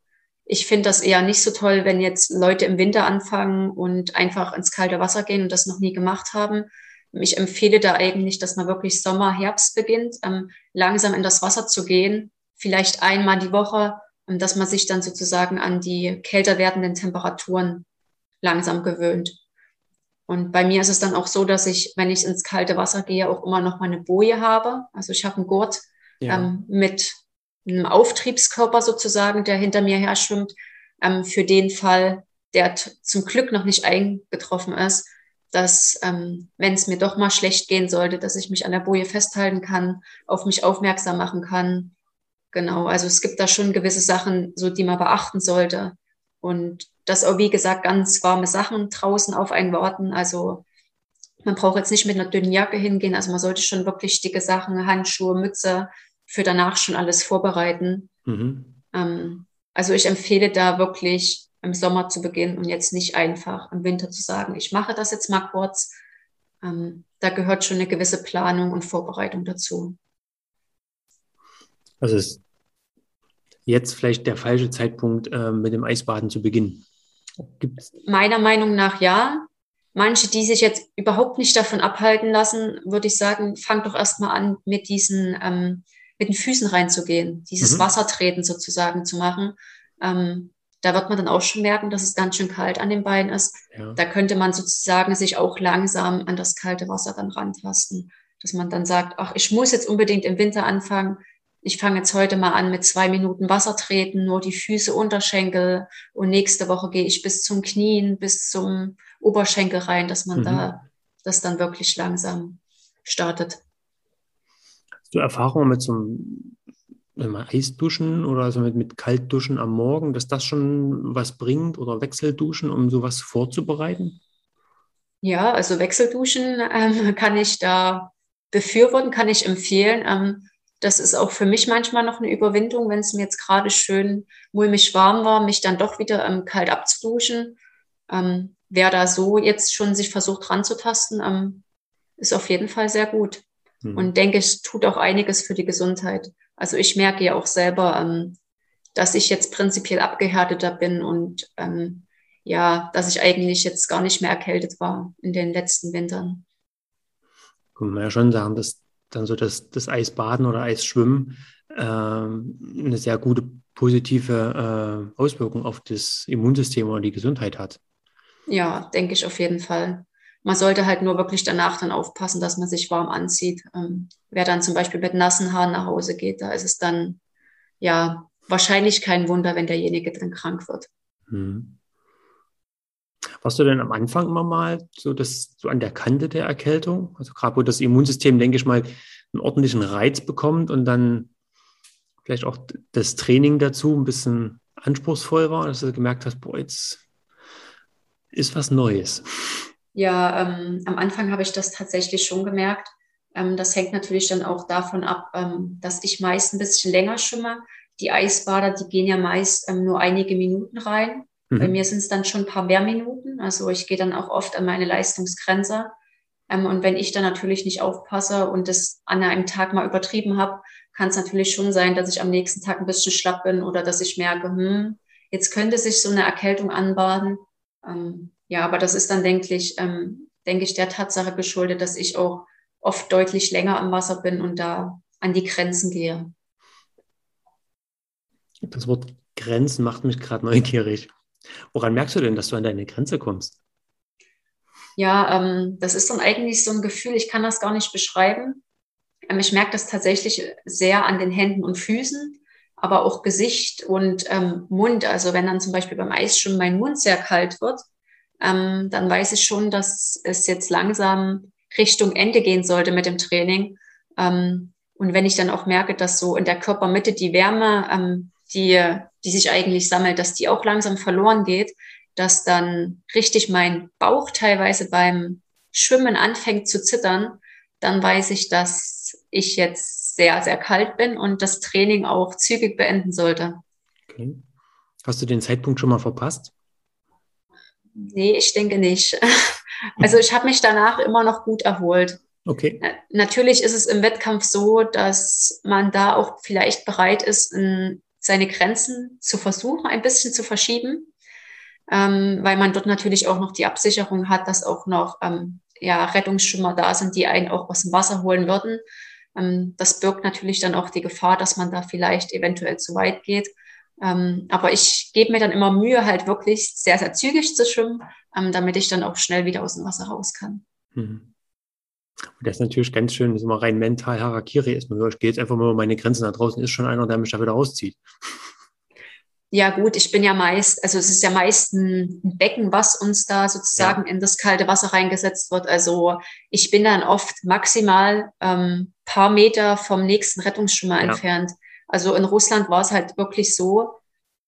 ich finde das eher nicht so toll, wenn jetzt Leute im Winter anfangen und einfach ins kalte Wasser gehen und das noch nie gemacht haben, ich empfehle da eigentlich, dass man wirklich Sommer, Herbst beginnt, ähm, langsam in das Wasser zu gehen, vielleicht einmal die Woche, dass man sich dann sozusagen an die kälter werdenden Temperaturen langsam gewöhnt. Und bei mir ist es dann auch so, dass ich, wenn ich ins kalte Wasser gehe, auch immer noch meine Boje habe. Also ich habe einen Gurt ja. ähm, mit einem Auftriebskörper sozusagen, der hinter mir her schwimmt, ähm, für den Fall, der zum Glück noch nicht eingetroffen ist, dass, ähm, wenn es mir doch mal schlecht gehen sollte, dass ich mich an der Boje festhalten kann, auf mich aufmerksam machen kann. Genau, also es gibt da schon gewisse Sachen, so die man beachten sollte. Und das auch, wie gesagt, ganz warme Sachen draußen auf einen warten. Also man braucht jetzt nicht mit einer dünnen Jacke hingehen. Also man sollte schon wirklich dicke Sachen, Handschuhe, Mütze für danach schon alles vorbereiten. Mhm. Ähm, also ich empfehle da wirklich im Sommer zu beginnen und jetzt nicht einfach im Winter zu sagen, ich mache das jetzt mal kurz. Ähm, da gehört schon eine gewisse Planung und Vorbereitung dazu. Also ist jetzt vielleicht der falsche Zeitpunkt, äh, mit dem Eisbaden zu beginnen? Gibt's? Meiner Meinung nach ja. Manche, die sich jetzt überhaupt nicht davon abhalten lassen, würde ich sagen, fang doch erstmal an, mit diesen, ähm, mit den Füßen reinzugehen, dieses mhm. Wassertreten sozusagen zu machen. Ähm, da wird man dann auch schon merken, dass es ganz schön kalt an den Beinen ist. Ja. Da könnte man sozusagen sich auch langsam an das kalte Wasser dann rantasten. Dass man dann sagt, ach, ich muss jetzt unbedingt im Winter anfangen. Ich fange jetzt heute mal an mit zwei Minuten Wasser treten, nur die Füße, Unterschenkel. Und nächste Woche gehe ich bis zum Knien, bis zum Oberschenkel rein, dass man mhm. da das dann wirklich langsam startet. Hast du Erfahrung mit so einem mal Eisduschen oder also mit, mit Kaltduschen am Morgen, dass das schon was bringt oder Wechselduschen, um sowas vorzubereiten? Ja, also Wechselduschen ähm, kann ich da befürworten, kann ich empfehlen. Ähm, das ist auch für mich manchmal noch eine Überwindung, wenn es mir jetzt gerade schön mulmig warm war, mich dann doch wieder ähm, kalt abzuduschen. Ähm, wer da so jetzt schon sich versucht ranzutasten, ähm, ist auf jeden Fall sehr gut. Mhm. Und denke, es tut auch einiges für die Gesundheit. Also ich merke ja auch selber, ähm, dass ich jetzt prinzipiell abgehärteter bin und ähm, ja, dass ich eigentlich jetzt gar nicht mehr erkältet war in den letzten Wintern. Kann man ja schon sagen, dass dann so das, das Eisbaden oder Eisschwimmen ähm, eine sehr gute positive äh, Auswirkung auf das Immunsystem oder die Gesundheit hat. Ja, denke ich auf jeden Fall. Man sollte halt nur wirklich danach dann aufpassen, dass man sich warm anzieht. Ähm, wer dann zum Beispiel mit nassen Haaren nach Hause geht, da ist es dann ja wahrscheinlich kein Wunder, wenn derjenige dann krank wird. Hm. Warst du denn am Anfang immer mal so, das, so an der Kante der Erkältung? Also gerade wo das Immunsystem, denke ich mal, einen ordentlichen Reiz bekommt und dann vielleicht auch das Training dazu ein bisschen anspruchsvoll war, dass du gemerkt hast, boah, jetzt ist was Neues? Ja, ähm, am Anfang habe ich das tatsächlich schon gemerkt. Ähm, das hängt natürlich dann auch davon ab, ähm, dass ich meist ein bisschen länger schwimme. Die Eisbader, die gehen ja meist ähm, nur einige Minuten rein. Mhm. Bei mir sind es dann schon ein paar mehr Minuten. Also ich gehe dann auch oft an meine Leistungsgrenze. Ähm, und wenn ich dann natürlich nicht aufpasse und das an einem Tag mal übertrieben habe, kann es natürlich schon sein, dass ich am nächsten Tag ein bisschen schlapp bin oder dass ich merke, hm, jetzt könnte sich so eine Erkältung anbaden. Ähm, ja, aber das ist dann, denke ich, ähm, denke ich, der Tatsache geschuldet, dass ich auch oft deutlich länger am Wasser bin und da an die Grenzen gehe. Das Wort Grenzen macht mich gerade neugierig. Woran merkst du denn, dass du an deine Grenze kommst? Ja, ähm, das ist dann eigentlich so ein Gefühl, ich kann das gar nicht beschreiben. Ähm, ich merke das tatsächlich sehr an den Händen und Füßen, aber auch Gesicht und ähm, Mund. Also wenn dann zum Beispiel beim Eisschwimmen mein Mund sehr kalt wird, ähm, dann weiß ich schon, dass es jetzt langsam Richtung Ende gehen sollte mit dem Training. Ähm, und wenn ich dann auch merke, dass so in der Körpermitte die Wärme, ähm, die, die sich eigentlich sammelt, dass die auch langsam verloren geht, dass dann richtig mein Bauch teilweise beim Schwimmen anfängt zu zittern, dann weiß ich, dass ich jetzt sehr, sehr kalt bin und das Training auch zügig beenden sollte. Okay. Hast du den Zeitpunkt schon mal verpasst? Nee, ich denke nicht. Also ich habe mich danach immer noch gut erholt. Okay. Natürlich ist es im Wettkampf so, dass man da auch vielleicht bereit ist, seine Grenzen zu versuchen, ein bisschen zu verschieben, ähm, weil man dort natürlich auch noch die Absicherung hat, dass auch noch ähm, ja, Rettungsschwimmer da sind, die einen auch aus dem Wasser holen würden. Ähm, das birgt natürlich dann auch die Gefahr, dass man da vielleicht eventuell zu weit geht. Ähm, aber ich gebe mir dann immer Mühe, halt wirklich sehr, sehr zügig zu schwimmen, ähm, damit ich dann auch schnell wieder aus dem Wasser raus kann. Mhm. Und das ist natürlich ganz schön, das ist immer rein mental Harakiri ist. Ich gehe jetzt einfach mal über meine Grenzen da draußen, ist schon einer, der mich da wieder rauszieht. Ja, gut, ich bin ja meist, also es ist ja meist ein Becken, was uns da sozusagen ja. in das kalte Wasser reingesetzt wird. Also ich bin dann oft maximal ähm, paar Meter vom nächsten Rettungsschwimmer ja. entfernt. Also in Russland war es halt wirklich so,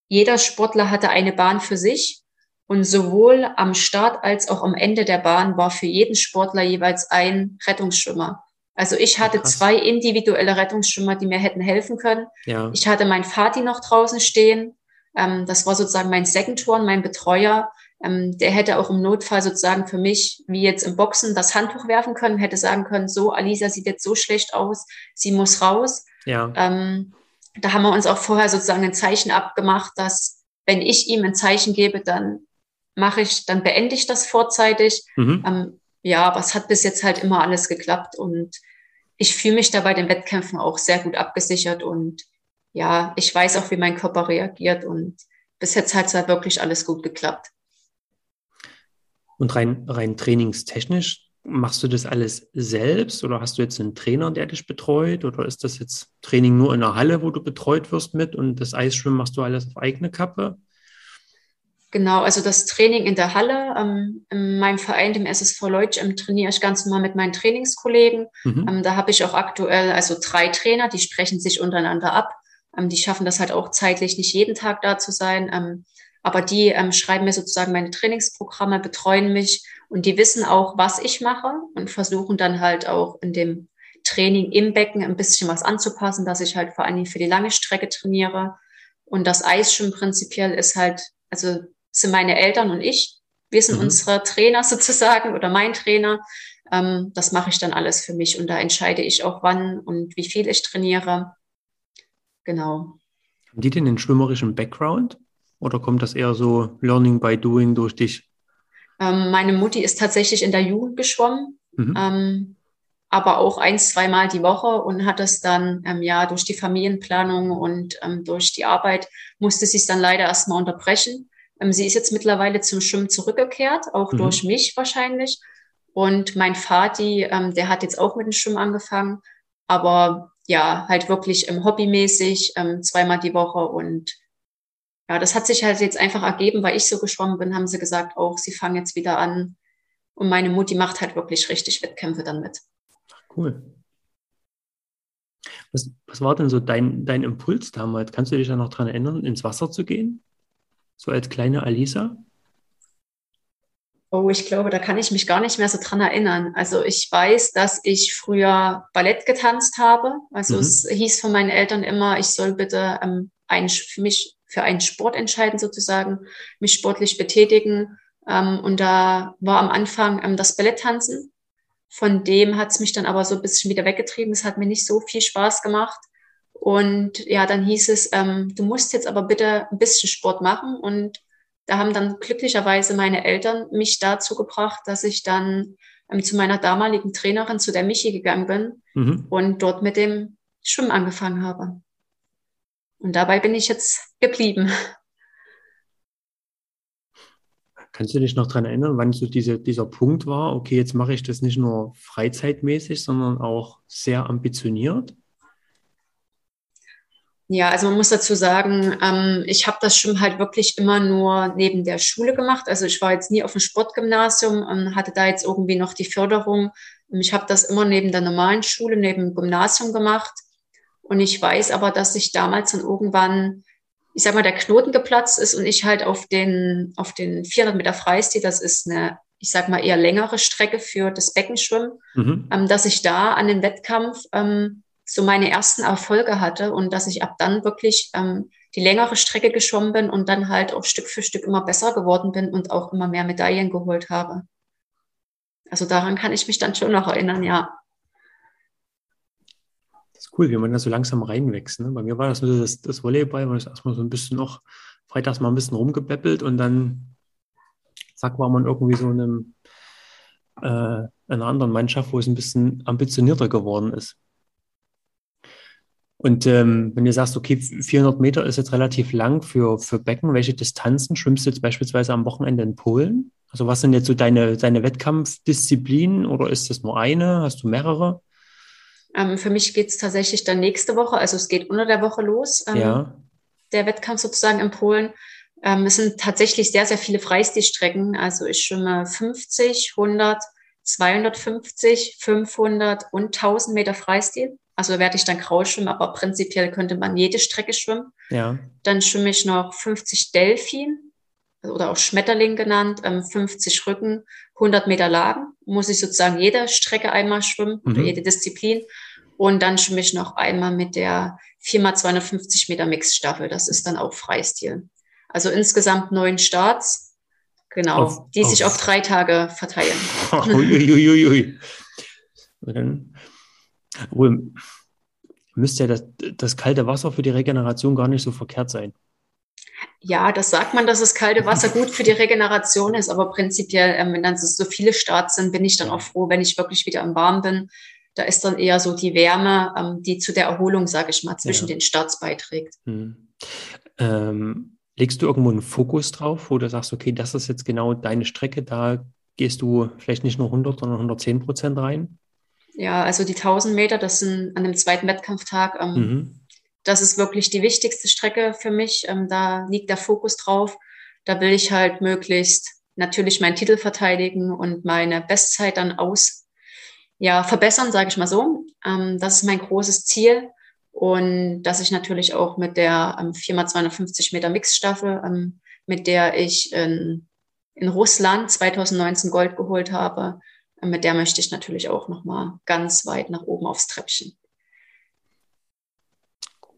jeder Sportler hatte eine Bahn für sich und sowohl am Start als auch am Ende der Bahn war für jeden Sportler jeweils ein Rettungsschwimmer. Also ich hatte Krass. zwei individuelle Rettungsschwimmer, die mir hätten helfen können. Ja. Ich hatte meinen Vati noch draußen stehen. Ähm, das war sozusagen mein Second-Turn, mein Betreuer. Ähm, der hätte auch im Notfall sozusagen für mich, wie jetzt im Boxen, das Handtuch werfen können, hätte sagen können, so, Alisa sieht jetzt so schlecht aus, sie muss raus. Ja. Ähm, da haben wir uns auch vorher sozusagen ein Zeichen abgemacht, dass wenn ich ihm ein Zeichen gebe, dann mache ich, dann beende ich das vorzeitig. Mhm. Ähm, ja, aber es hat bis jetzt halt immer alles geklappt und ich fühle mich da bei den Wettkämpfen auch sehr gut abgesichert und ja, ich weiß auch, wie mein Körper reagiert und bis jetzt hat es halt wirklich alles gut geklappt. Und rein, rein trainingstechnisch, Machst du das alles selbst oder hast du jetzt einen Trainer, der dich betreut? Oder ist das jetzt Training nur in der Halle, wo du betreut wirst mit und das Eisschwimmen machst du alles auf eigene Kappe? Genau, also das Training in der Halle. Ähm, in meinem Verein, dem SSV Leutsch, ähm, trainiere ich ganz normal mit meinen Trainingskollegen. Mhm. Ähm, da habe ich auch aktuell also drei Trainer, die sprechen sich untereinander ab. Ähm, die schaffen das halt auch zeitlich, nicht jeden Tag da zu sein. Ähm, aber die ähm, schreiben mir sozusagen meine Trainingsprogramme, betreuen mich und die wissen auch, was ich mache und versuchen dann halt auch in dem Training im Becken ein bisschen was anzupassen, dass ich halt vor allen Dingen für die lange Strecke trainiere. Und das Eisschwimmen prinzipiell ist halt, also sind meine Eltern und ich. Wir sind mhm. unsere Trainer sozusagen oder mein Trainer. Ähm, das mache ich dann alles für mich und da entscheide ich auch wann und wie viel ich trainiere. Genau. Haben die denn einen schwimmerischen Background? Oder kommt das eher so Learning by Doing durch dich? Ähm, meine Mutti ist tatsächlich in der Jugend geschwommen, mhm. ähm, aber auch ein, zweimal die Woche und hat das dann, ähm, ja, durch die Familienplanung und ähm, durch die Arbeit musste sie es dann leider erstmal unterbrechen. Ähm, sie ist jetzt mittlerweile zum Schwimmen zurückgekehrt, auch mhm. durch mich wahrscheinlich. Und mein Vati, ähm, der hat jetzt auch mit dem Schwimmen angefangen, aber ja, halt wirklich ähm, hobbymäßig, ähm, zweimal die Woche und ja, das hat sich halt jetzt einfach ergeben, weil ich so geschwommen bin, haben sie gesagt, auch sie fangen jetzt wieder an. Und meine Mutti macht halt wirklich richtig Wettkämpfe dann mit. Cool. Was, was war denn so dein, dein Impuls damals? Kannst du dich da noch dran erinnern, ins Wasser zu gehen? So als kleine Alisa? Oh, ich glaube, da kann ich mich gar nicht mehr so dran erinnern. Also ich weiß, dass ich früher Ballett getanzt habe. Also mhm. es hieß von meinen Eltern immer, ich soll bitte ähm, ein, für mich für einen Sport entscheiden sozusagen, mich sportlich betätigen. Ähm, und da war am Anfang ähm, das Balletttanzen. Von dem hat es mich dann aber so ein bisschen wieder weggetrieben. Es hat mir nicht so viel Spaß gemacht. Und ja, dann hieß es, ähm, du musst jetzt aber bitte ein bisschen Sport machen. Und da haben dann glücklicherweise meine Eltern mich dazu gebracht, dass ich dann ähm, zu meiner damaligen Trainerin, zu der Michi gegangen bin mhm. und dort mit dem Schwimmen angefangen habe. Und dabei bin ich jetzt geblieben. Kannst du dich noch daran erinnern, wann so diese, dieser Punkt war, okay, jetzt mache ich das nicht nur freizeitmäßig, sondern auch sehr ambitioniert? Ja, also man muss dazu sagen, ähm, ich habe das Schwimmen halt wirklich immer nur neben der Schule gemacht. Also ich war jetzt nie auf dem Sportgymnasium und hatte da jetzt irgendwie noch die Förderung. Ich habe das immer neben der normalen Schule, neben dem Gymnasium gemacht. Und ich weiß aber, dass ich damals dann irgendwann, ich sag mal, der Knoten geplatzt ist und ich halt auf den, auf den 400 Meter Freistil, das ist eine, ich sag mal, eher längere Strecke für das Beckenschwimmen, mhm. ähm, dass ich da an dem Wettkampf ähm, so meine ersten Erfolge hatte und dass ich ab dann wirklich ähm, die längere Strecke geschwommen bin und dann halt auch Stück für Stück immer besser geworden bin und auch immer mehr Medaillen geholt habe. Also daran kann ich mich dann schon noch erinnern, ja. Das ist cool, wie man da so langsam reinwächst. Ne? Bei mir war das nur das, das Volleyball, wo ich erstmal so ein bisschen noch freitags mal ein bisschen rumgebeppelt und dann zack war man irgendwie so in einem, äh, einer anderen Mannschaft, wo es ein bisschen ambitionierter geworden ist. Und ähm, wenn du sagst, okay, 400 Meter ist jetzt relativ lang für, für Becken, welche Distanzen schwimmst du jetzt beispielsweise am Wochenende in Polen? Also was sind jetzt so deine, deine Wettkampfdisziplinen oder ist das nur eine? Hast du mehrere? Ähm, für mich geht es tatsächlich dann nächste Woche, also es geht unter der Woche los, ähm, ja. der Wettkampf sozusagen in Polen. Ähm, es sind tatsächlich sehr, sehr viele Freistilstrecken. Also ich schwimme 50, 100, 250, 500 und 1000 Meter Freistil. Also werde ich dann grau schwimmen, aber prinzipiell könnte man jede Strecke schwimmen. Ja. Dann schwimme ich noch 50 Delfin oder auch Schmetterling genannt, 50 ähm, Rücken, 100 Meter Lagen. Muss ich sozusagen jede Strecke einmal schwimmen mhm. oder jede Disziplin. Und dann schwimme ich noch einmal mit der 4x250 Meter Mixstaffel. Das ist dann auch Freistil. Also insgesamt neun Starts. Genau, auf, die auf. sich auf drei Tage verteilen. Uiuiui. Ui, ui. Obwohl, müsste ja das, das kalte Wasser für die Regeneration gar nicht so verkehrt sein. Ja, das sagt man, dass das kalte Wasser gut für die Regeneration ist, aber prinzipiell, ähm, wenn dann so viele Starts sind, bin ich dann auch froh, wenn ich wirklich wieder im Warm bin. Da ist dann eher so die Wärme, ähm, die zu der Erholung, sage ich mal, zwischen ja. den Starts beiträgt. Hm. Ähm, legst du irgendwo einen Fokus drauf, wo du sagst, okay, das ist jetzt genau deine Strecke, da gehst du vielleicht nicht nur 100, sondern 110 Prozent rein? Ja, also die 1000 Meter, das sind an dem zweiten Wettkampftag. Ähm, mhm. Das ist wirklich die wichtigste Strecke für mich. Ähm, da liegt der Fokus drauf. Da will ich halt möglichst natürlich meinen Titel verteidigen und meine Bestzeit dann aus, ja, verbessern, sage ich mal so. Ähm, das ist mein großes Ziel. Und dass ich natürlich auch mit der ähm, 4x250 Meter Mixstaffel, ähm, mit der ich in, in Russland 2019 Gold geholt habe, mit der möchte ich natürlich auch noch mal ganz weit nach oben aufs Treppchen.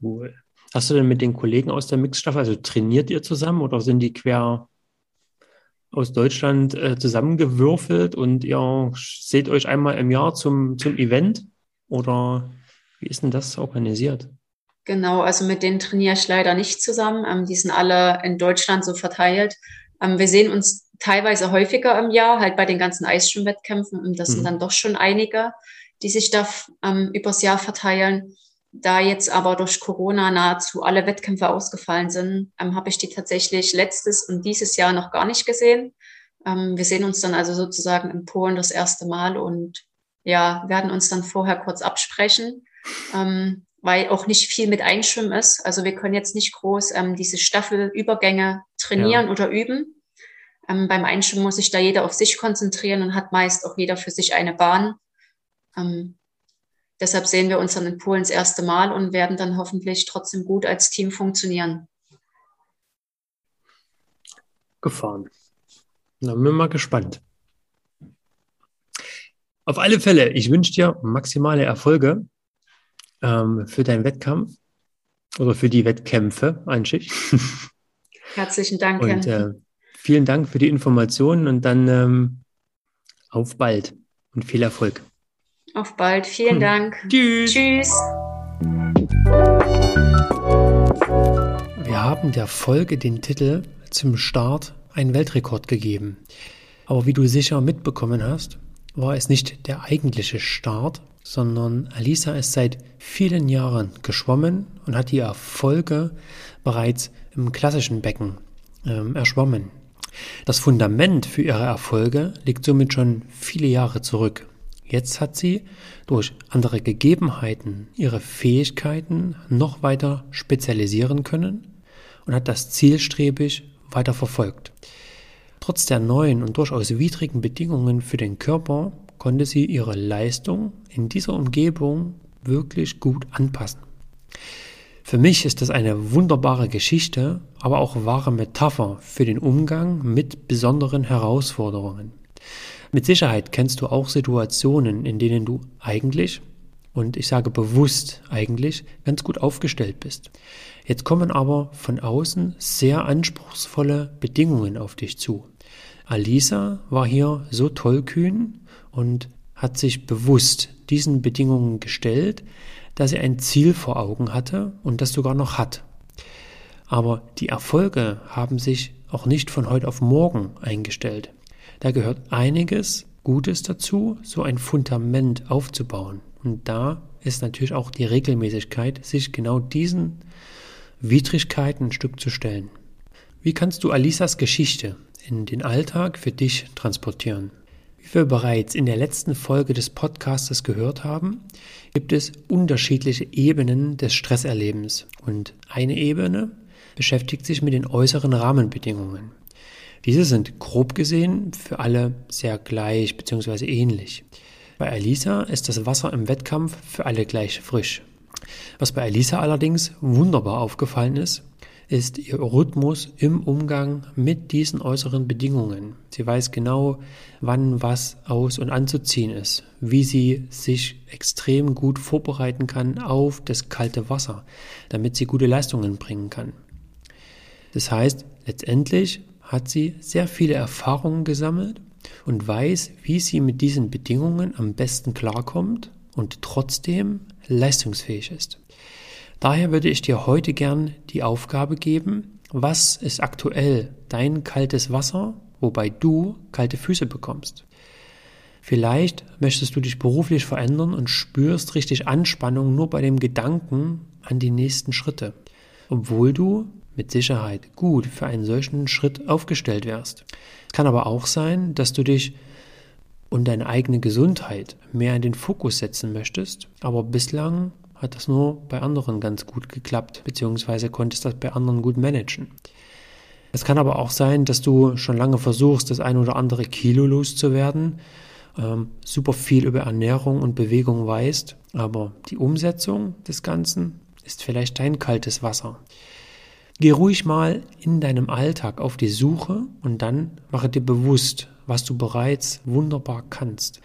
Cool. Hast du denn mit den Kollegen aus der Mixstaffel, also trainiert ihr zusammen oder sind die quer aus Deutschland äh, zusammengewürfelt und ihr seht euch einmal im Jahr zum, zum Event? Oder wie ist denn das organisiert? Genau, also mit denen trainiere ich leider nicht zusammen. Ähm, die sind alle in Deutschland so verteilt. Ähm, wir sehen uns teilweise häufiger im Jahr, halt bei den ganzen Eisschwimmwettkämpfen. Und das mhm. sind dann doch schon einige, die sich da ähm, übers Jahr verteilen. Da jetzt aber durch Corona nahezu alle Wettkämpfe ausgefallen sind, ähm, habe ich die tatsächlich letztes und dieses Jahr noch gar nicht gesehen. Ähm, wir sehen uns dann also sozusagen in Polen das erste Mal und ja, werden uns dann vorher kurz absprechen, ähm, weil auch nicht viel mit Einschwimmen ist. Also wir können jetzt nicht groß ähm, diese Staffelübergänge trainieren ja. oder üben. Ähm, beim Einschwimmen muss sich da jeder auf sich konzentrieren und hat meist auch jeder für sich eine Bahn. Ähm, deshalb sehen wir uns dann in Polen das erste Mal und werden dann hoffentlich trotzdem gut als Team funktionieren. Gefahren. Da bin ich mal gespannt. Auf alle Fälle, ich wünsche dir maximale Erfolge ähm, für deinen Wettkampf oder für die Wettkämpfe eigentlich. Herzlichen Dank. Und äh, vielen Dank für die Informationen und dann ähm, auf bald und viel Erfolg. Auf bald. Vielen hm. Dank. Tschüss. Tschüss. Wir haben der Folge den Titel zum Start einen Weltrekord gegeben. Aber wie du sicher mitbekommen hast, war es nicht der eigentliche Start, sondern Alisa ist seit vielen Jahren geschwommen und hat die Erfolge bereits im klassischen Becken ähm, erschwommen. Das Fundament für ihre Erfolge liegt somit schon viele Jahre zurück. Jetzt hat sie durch andere Gegebenheiten ihre Fähigkeiten noch weiter spezialisieren können und hat das zielstrebig weiter verfolgt. Trotz der neuen und durchaus widrigen Bedingungen für den Körper konnte sie ihre Leistung in dieser Umgebung wirklich gut anpassen. Für mich ist das eine wunderbare Geschichte, aber auch wahre Metapher für den Umgang mit besonderen Herausforderungen. Mit Sicherheit kennst du auch Situationen, in denen du eigentlich, und ich sage bewusst eigentlich, ganz gut aufgestellt bist. Jetzt kommen aber von außen sehr anspruchsvolle Bedingungen auf dich zu. Alisa war hier so tollkühn und hat sich bewusst diesen Bedingungen gestellt, dass sie ein Ziel vor Augen hatte und das sogar noch hat. Aber die Erfolge haben sich auch nicht von heute auf morgen eingestellt. Da gehört einiges Gutes dazu, so ein Fundament aufzubauen. Und da ist natürlich auch die Regelmäßigkeit, sich genau diesen Widrigkeiten ein Stück zu stellen. Wie kannst du Alisas Geschichte in den Alltag für dich transportieren? Wie wir bereits in der letzten Folge des Podcastes gehört haben, gibt es unterschiedliche Ebenen des Stresserlebens. Und eine Ebene beschäftigt sich mit den äußeren Rahmenbedingungen. Diese sind grob gesehen für alle sehr gleich bzw. ähnlich. Bei Alisa ist das Wasser im Wettkampf für alle gleich frisch. Was bei Alisa allerdings wunderbar aufgefallen ist, ist ihr Rhythmus im Umgang mit diesen äußeren Bedingungen. Sie weiß genau, wann was aus und anzuziehen ist, wie sie sich extrem gut vorbereiten kann auf das kalte Wasser, damit sie gute Leistungen bringen kann. Das heißt, letztendlich hat sie sehr viele Erfahrungen gesammelt und weiß, wie sie mit diesen Bedingungen am besten klarkommt und trotzdem leistungsfähig ist. Daher würde ich dir heute gern die Aufgabe geben, was ist aktuell dein kaltes Wasser, wobei du kalte Füße bekommst. Vielleicht möchtest du dich beruflich verändern und spürst richtig Anspannung nur bei dem Gedanken an die nächsten Schritte, obwohl du mit Sicherheit gut für einen solchen Schritt aufgestellt wärst. Es kann aber auch sein, dass du dich und deine eigene Gesundheit mehr in den Fokus setzen möchtest, aber bislang hat das nur bei anderen ganz gut geklappt, beziehungsweise konntest das bei anderen gut managen. Es kann aber auch sein, dass du schon lange versuchst, das ein oder andere Kilo loszuwerden, ähm, super viel über Ernährung und Bewegung weißt, aber die Umsetzung des Ganzen ist vielleicht dein kaltes Wasser. Geh ruhig mal in deinem Alltag auf die Suche und dann mache dir bewusst, was du bereits wunderbar kannst,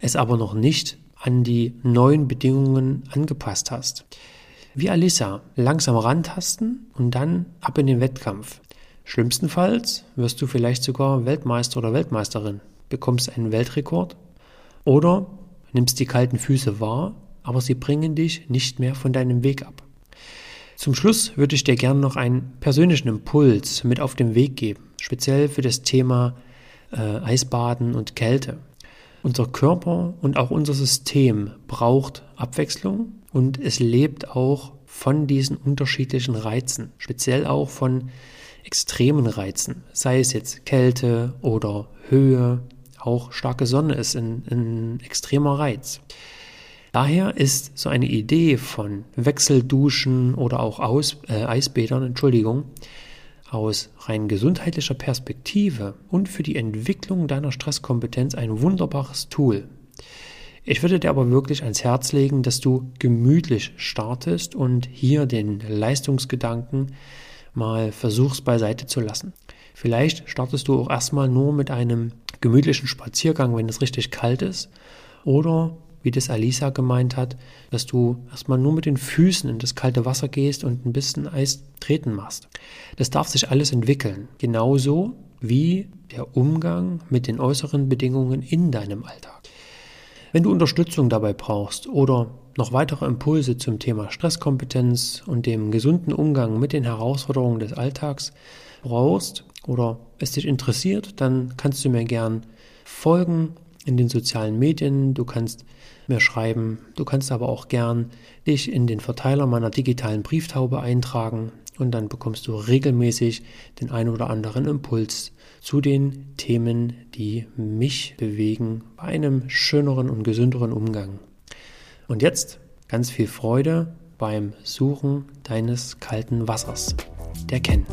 es aber noch nicht an die neuen Bedingungen angepasst hast. Wie Alissa, langsam rantasten und dann ab in den Wettkampf. Schlimmstenfalls wirst du vielleicht sogar Weltmeister oder Weltmeisterin, bekommst einen Weltrekord oder nimmst die kalten Füße wahr, aber sie bringen dich nicht mehr von deinem Weg ab. Zum Schluss würde ich dir gerne noch einen persönlichen Impuls mit auf den Weg geben, speziell für das Thema äh, Eisbaden und Kälte. Unser Körper und auch unser System braucht Abwechslung und es lebt auch von diesen unterschiedlichen Reizen, speziell auch von extremen Reizen, sei es jetzt Kälte oder Höhe, auch starke Sonne ist ein, ein extremer Reiz. Daher ist so eine Idee von Wechselduschen oder auch Aus, äh, Eisbädern, Entschuldigung, aus rein gesundheitlicher Perspektive und für die Entwicklung deiner Stresskompetenz ein wunderbares Tool. Ich würde dir aber wirklich ans Herz legen, dass du gemütlich startest und hier den Leistungsgedanken mal versuchst beiseite zu lassen. Vielleicht startest du auch erstmal nur mit einem gemütlichen Spaziergang, wenn es richtig kalt ist. Oder, wie das Alisa gemeint hat, dass du erstmal nur mit den Füßen in das kalte Wasser gehst und ein bisschen Eis treten machst. Das darf sich alles entwickeln. Genauso wie der Umgang mit den äußeren Bedingungen in deinem Alltag. Wenn du Unterstützung dabei brauchst oder noch weitere Impulse zum Thema Stresskompetenz und dem gesunden Umgang mit den Herausforderungen des Alltags brauchst oder es dich interessiert, dann kannst du mir gern folgen in den sozialen Medien, du kannst mir schreiben, du kannst aber auch gern dich in den Verteiler meiner digitalen Brieftaube eintragen und dann bekommst du regelmäßig den ein oder anderen Impuls zu den Themen, die mich bewegen bei einem schöneren und gesünderen Umgang. Und jetzt ganz viel Freude beim Suchen deines kalten Wassers. Der Ken.